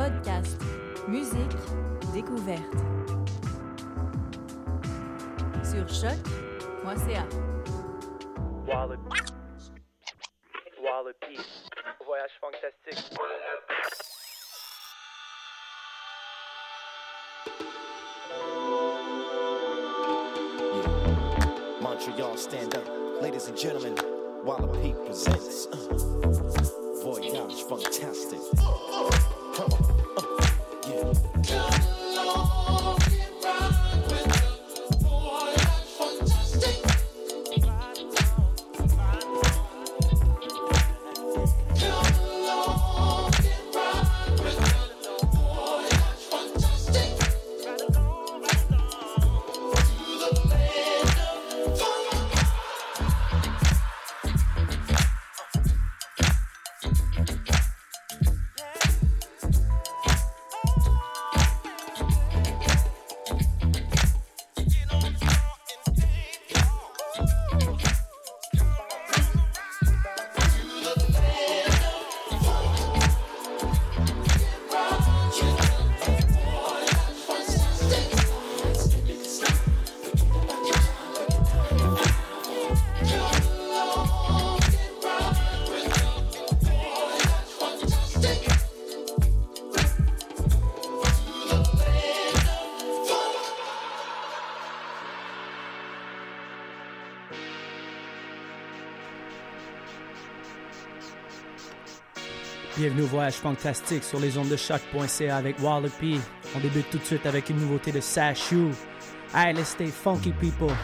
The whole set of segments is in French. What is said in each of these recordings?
Podcast, musique, découverte. Sur choc.ca. Wallopy. Wallopy. Voyage fantastique. Montreal, stand up. Ladies and gentlemen, Wallopy presents Voyage fantastique sur les ondes de choc.ca avec Wallopy. On débute tout de suite avec une nouveauté de Sashu. Let's stay funky people.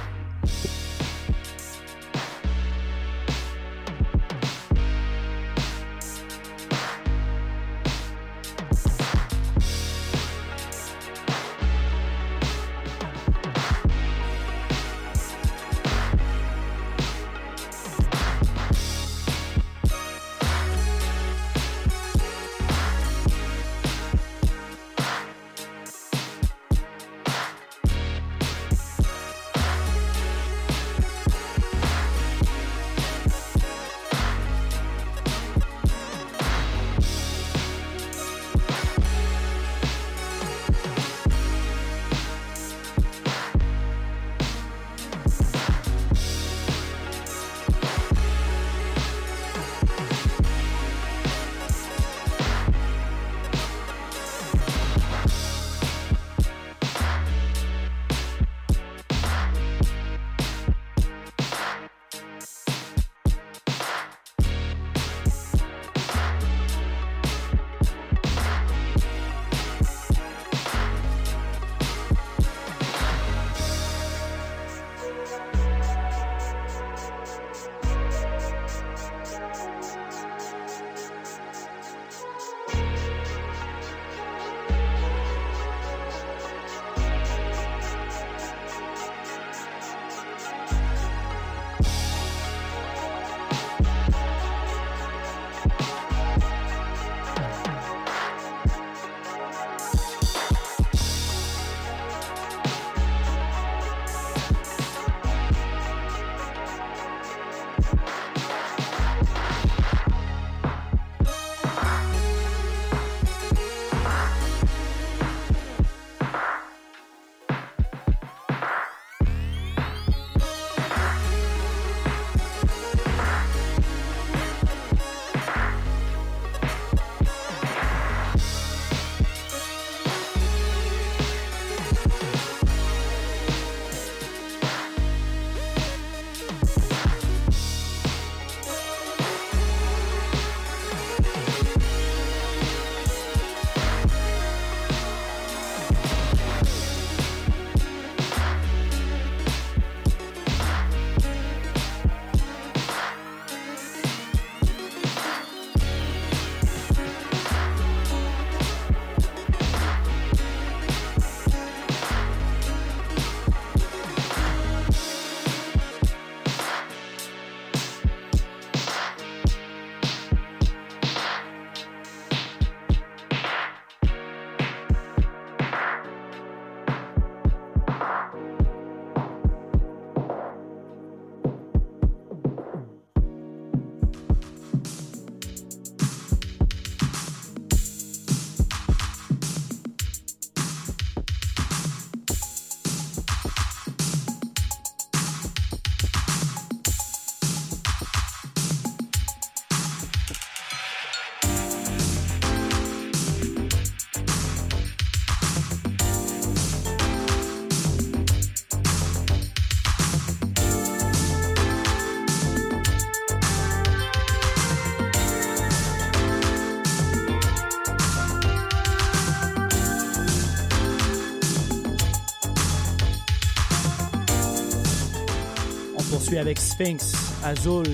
Poursuit avec Sphinx, Azul,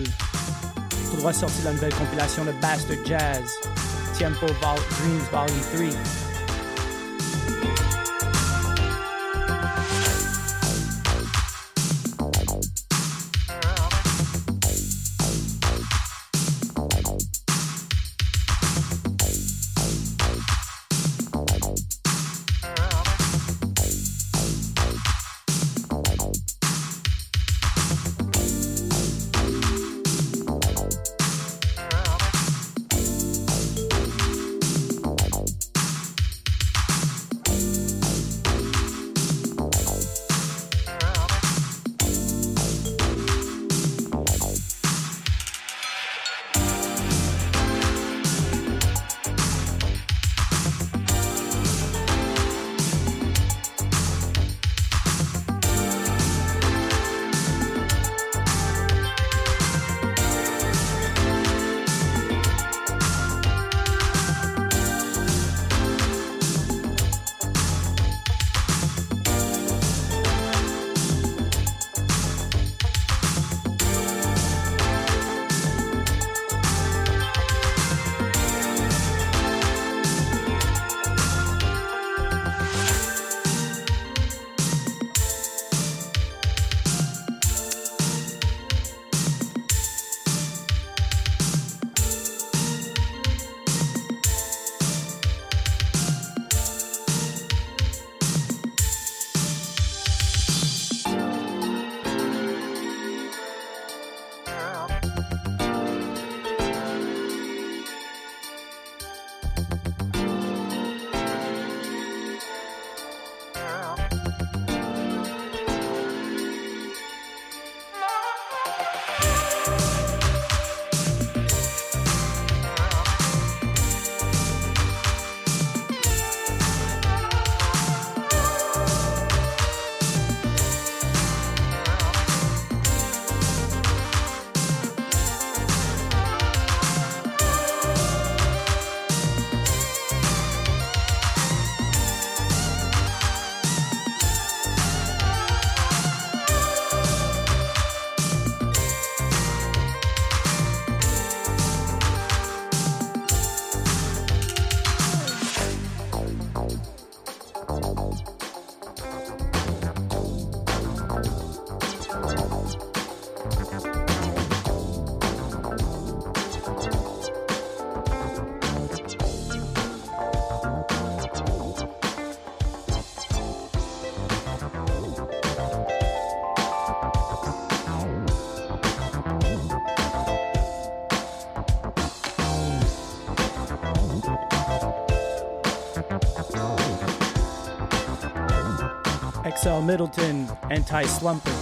tout droit sorti de la nouvelle compilation de Bastard Jazz, Tiempo Vol Dreams Volume 3. XL Middleton, Anti Slumper.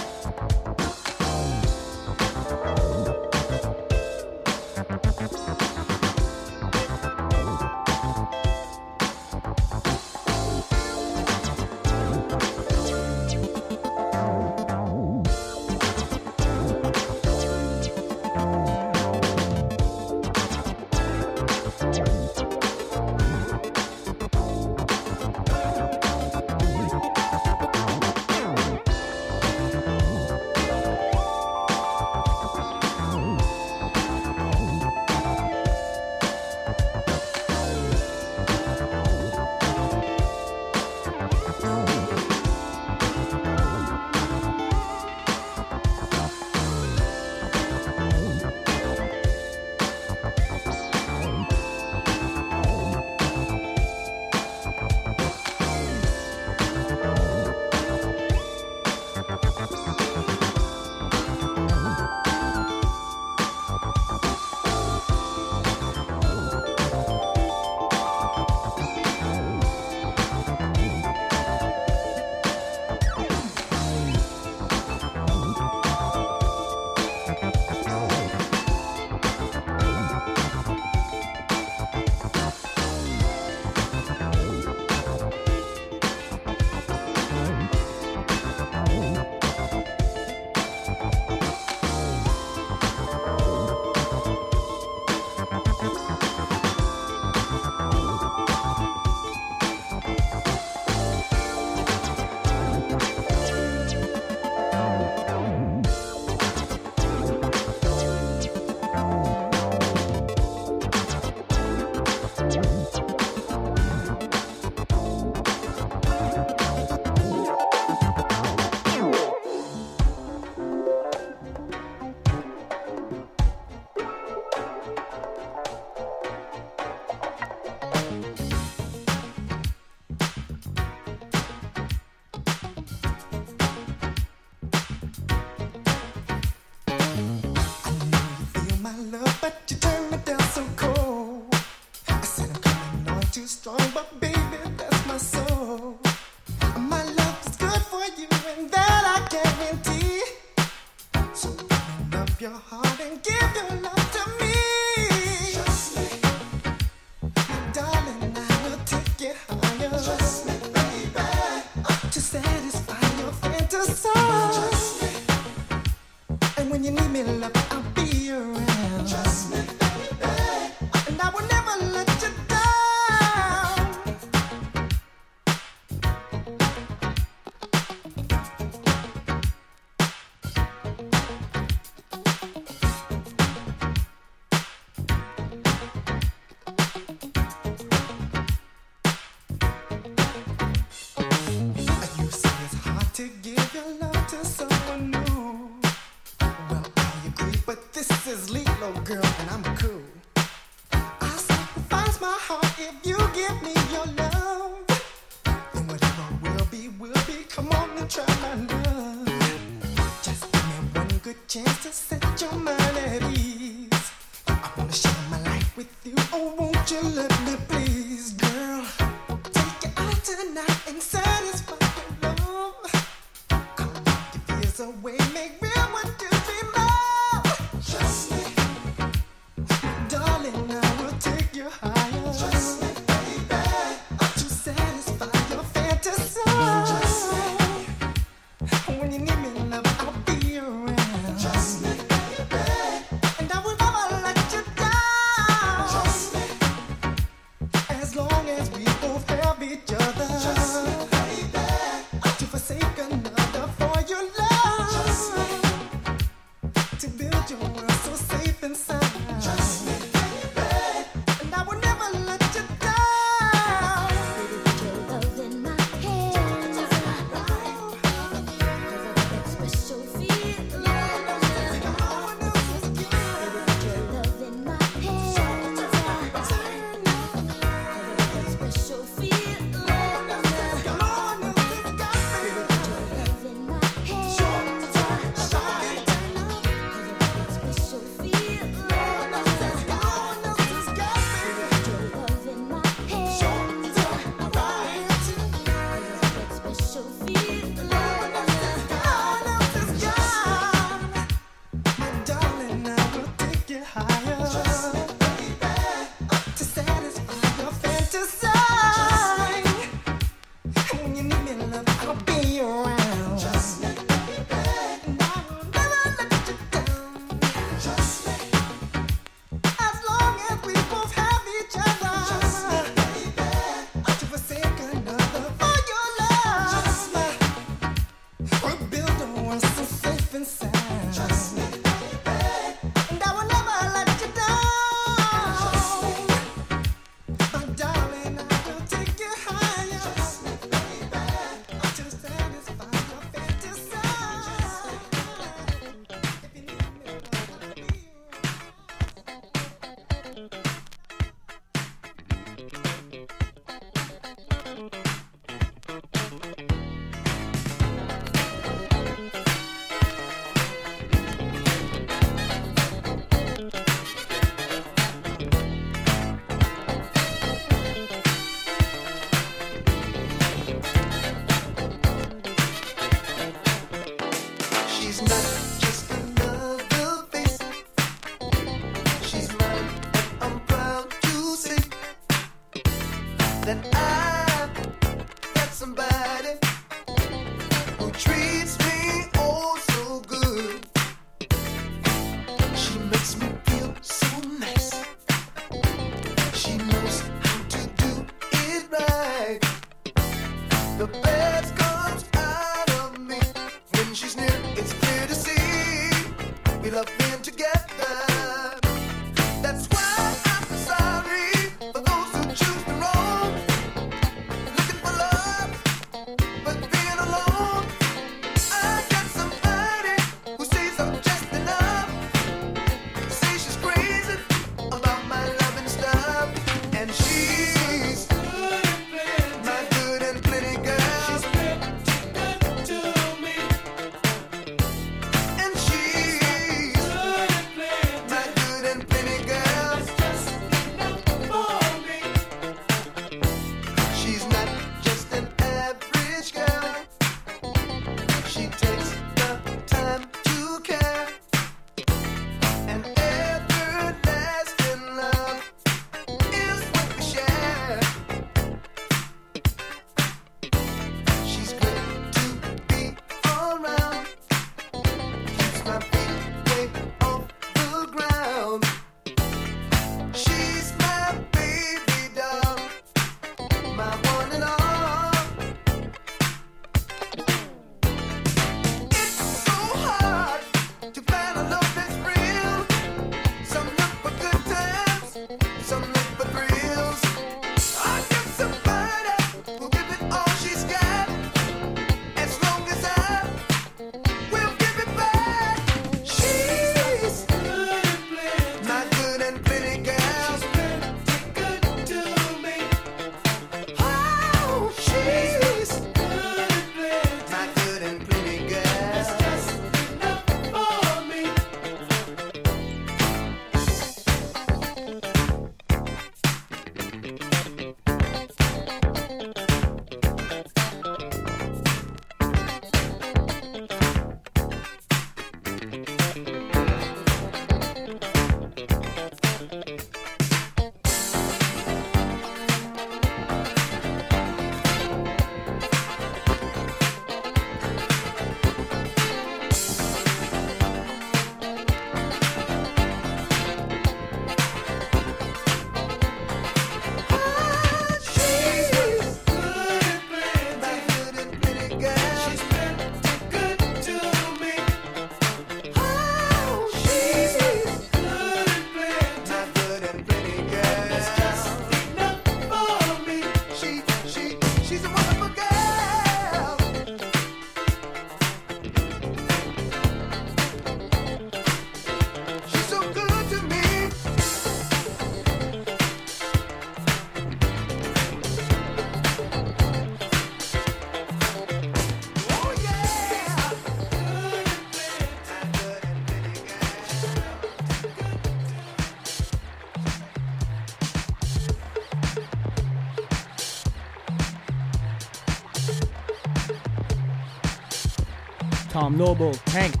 Noble, Tanked.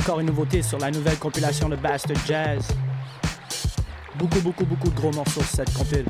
Encore une nouveauté sur la nouvelle compilation de Bastard Jazz. Beaucoup, beaucoup, beaucoup de gros morceaux sur cette compile.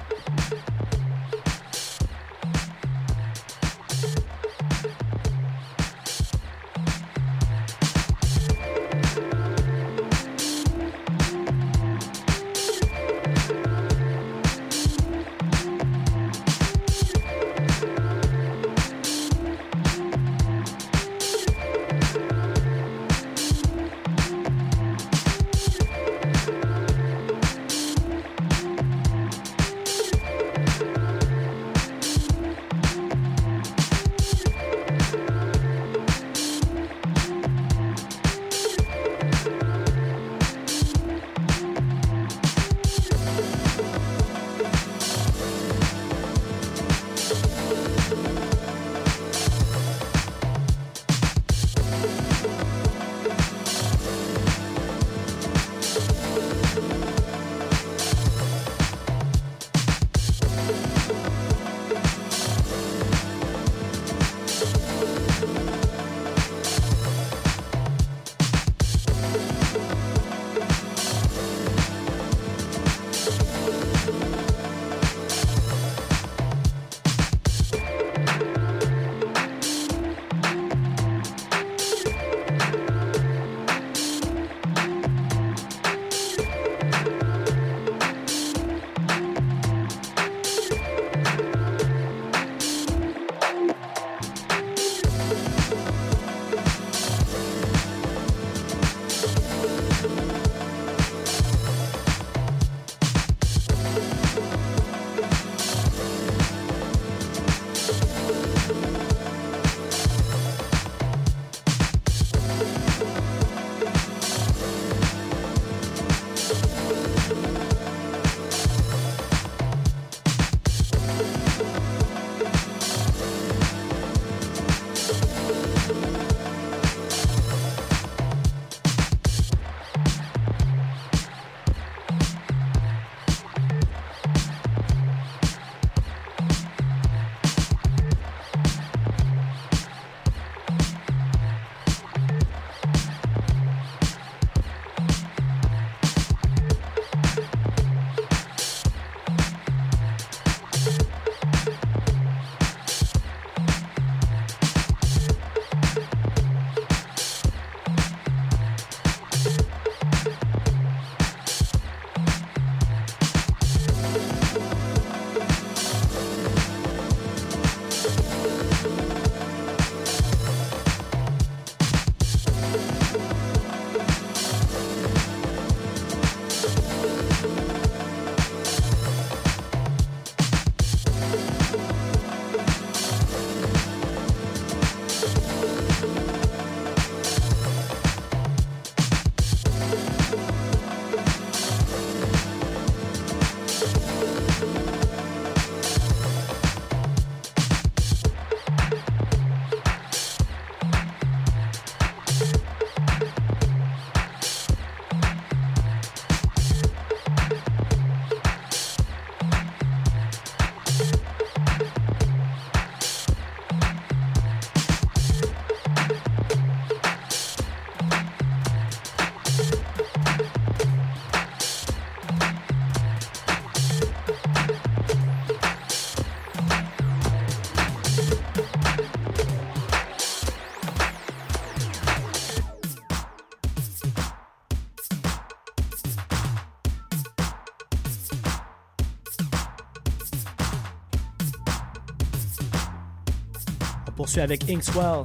Poursuit avec Inkswell,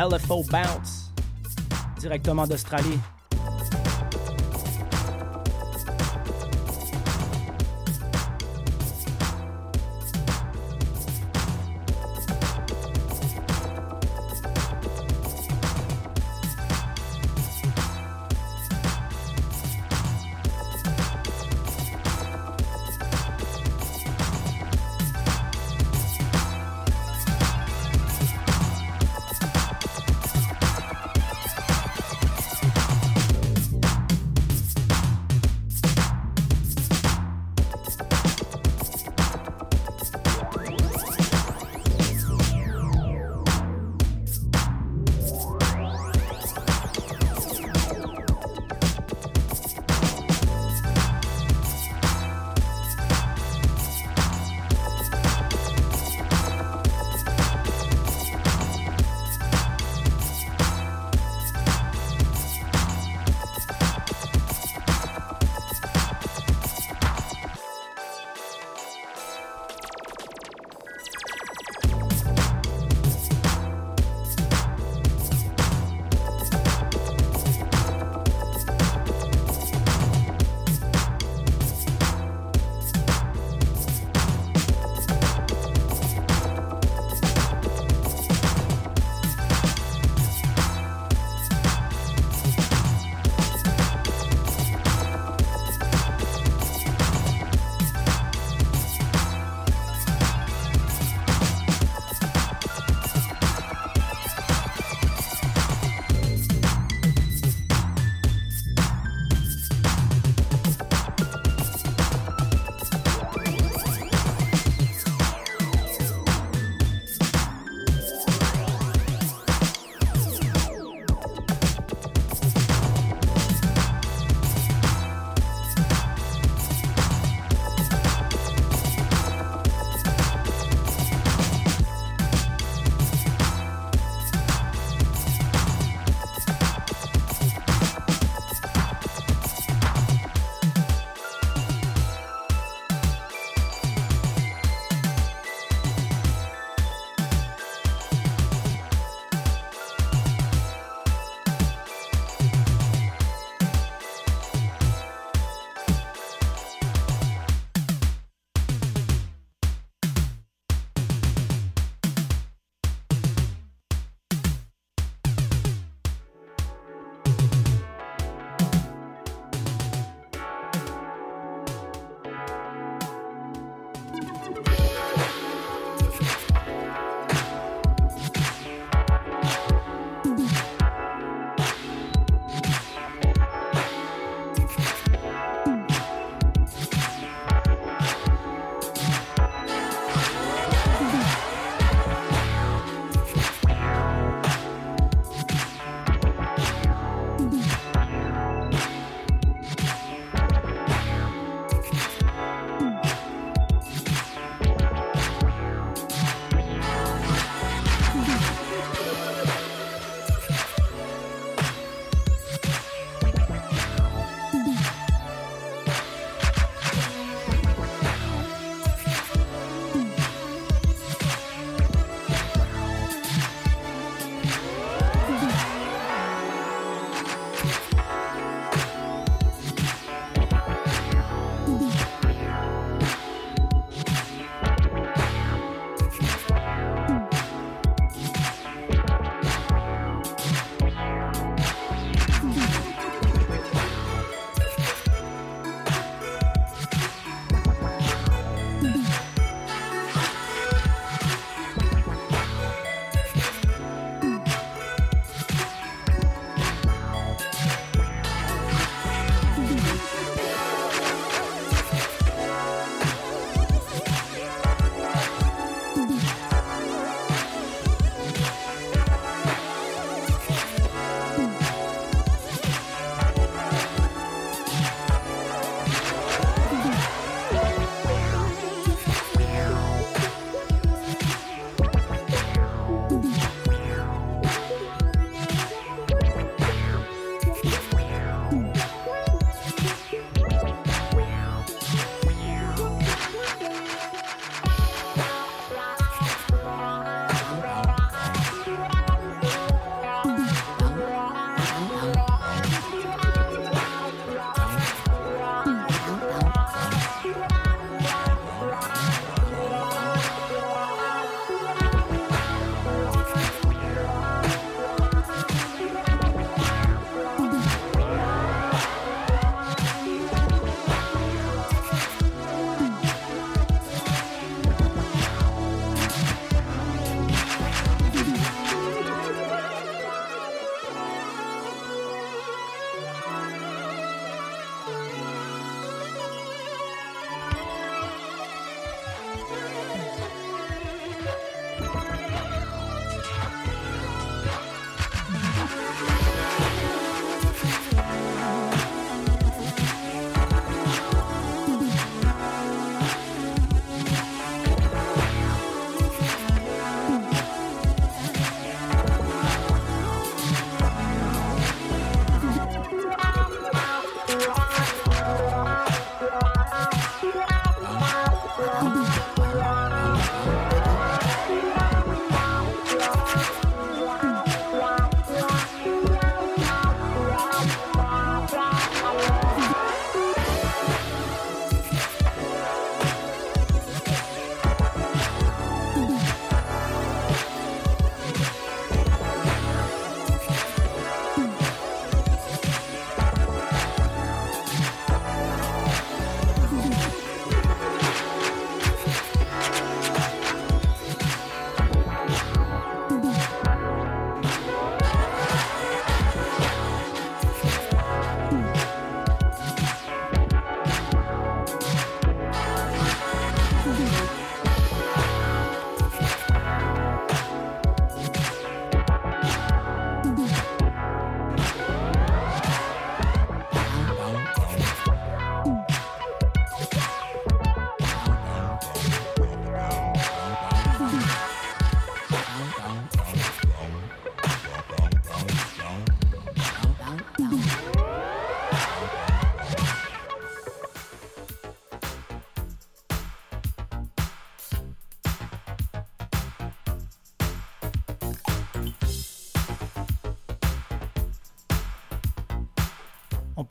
LFO Bounce, directement d'Australie.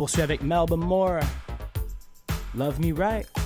Poursuit avec Melba Moore. Love Me Right.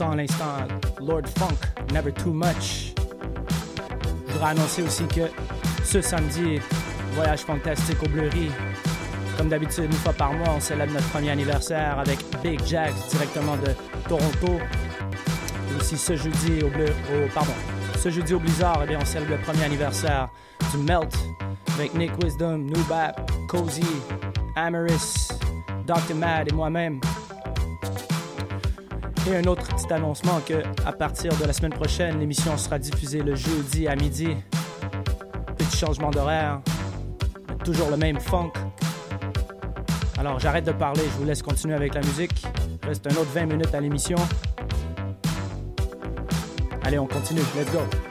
À l'instant Lord Funk, Never Too Much. Je voudrais annoncer aussi que ce samedi, voyage fantastique au Bleury. Comme d'habitude, une fois par mois, on célèbre notre premier anniversaire avec Big Jacks directement de Toronto. Et aussi ce jeudi au Bleu, pardon, ce jeudi au Blizzard, eh bien, on célèbre le premier anniversaire du Melt avec Nick Wisdom, Nubap, Cozy, Amaris, Dr. Mad et moi-même. Et un autre annoncement que à partir de la semaine prochaine, l'émission sera diffusée le jeudi à midi. Petit changement d'horaire, toujours le même funk. Alors j'arrête de parler, je vous laisse continuer avec la musique. Reste un autre 20 minutes à l'émission. Allez, on continue. Let's go.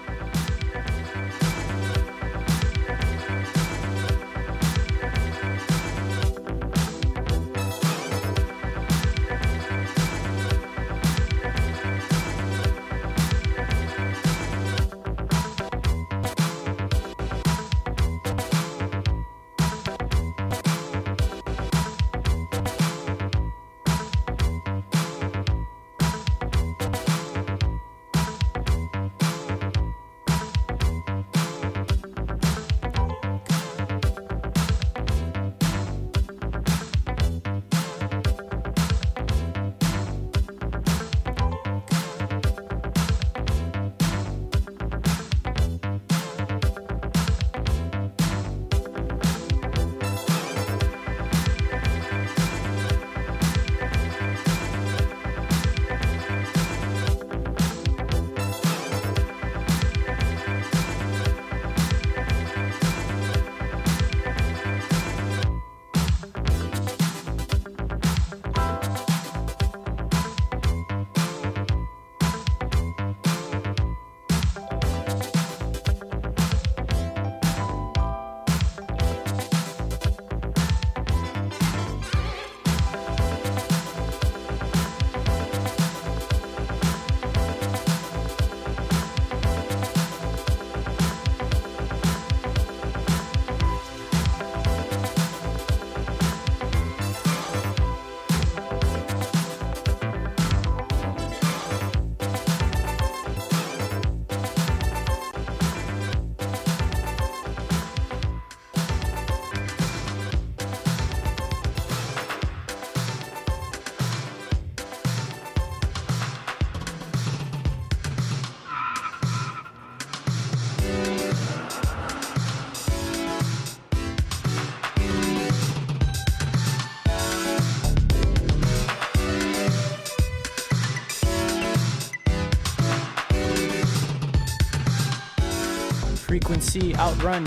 see outrun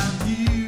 have you.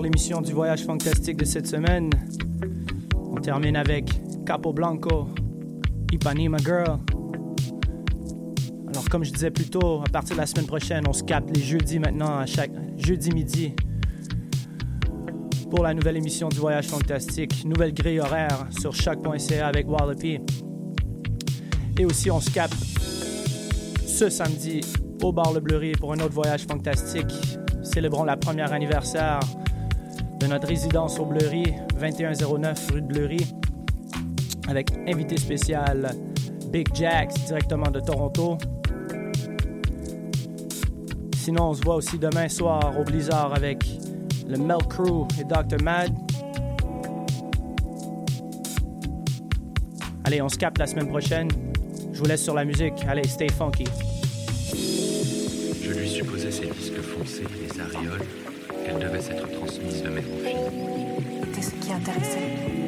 L'émission du voyage fantastique de cette semaine. On termine avec Capo Blanco, Ipanema Girl. Alors, comme je disais plus tôt, à partir de la semaine prochaine, on se capte les jeudis maintenant, à chaque jeudi midi, pour la nouvelle émission du voyage fantastique. Nouvelle grille horaire sur choc.ca avec Wallopy. Et aussi, on se capte ce samedi au bar Le Bleury pour un autre voyage fantastique. Célébrons la première anniversaire de notre résidence au Bleury, 2109 rue de Bleury, avec invité spécial Big Jacks directement de Toronto. Sinon, on se voit aussi demain soir au Blizzard avec le Mel Crew et Dr. Mad. Allez, on se capte la semaine prochaine. Je vous laisse sur la musique. Allez, stay funky. Je lui supposais ces disques foncés, les aréoles, devait s'être transmise de mère en. C'était ce qui intéressait.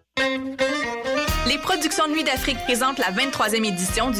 Productions Nuit d'Afrique présentent la 23e édition du